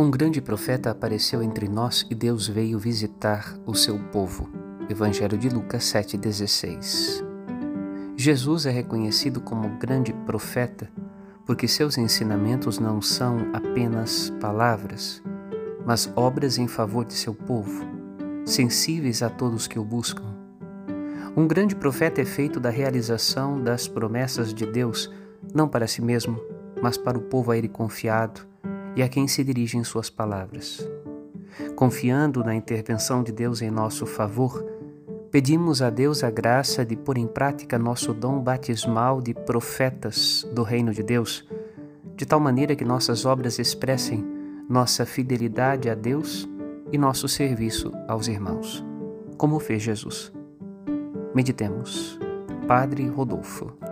Um grande profeta apareceu entre nós e Deus veio visitar o seu povo. Evangelho de Lucas 7,16. Jesus é reconhecido como grande profeta porque seus ensinamentos não são apenas palavras, mas obras em favor de seu povo, sensíveis a todos que o buscam. Um grande profeta é feito da realização das promessas de Deus, não para si mesmo, mas para o povo a ele confiado e a quem se dirigem suas palavras. Confiando na intervenção de Deus em nosso favor, pedimos a Deus a graça de pôr em prática nosso dom batismal de profetas do Reino de Deus, de tal maneira que nossas obras expressem nossa fidelidade a Deus e nosso serviço aos irmãos, como fez Jesus. Meditemos. Padre Rodolfo.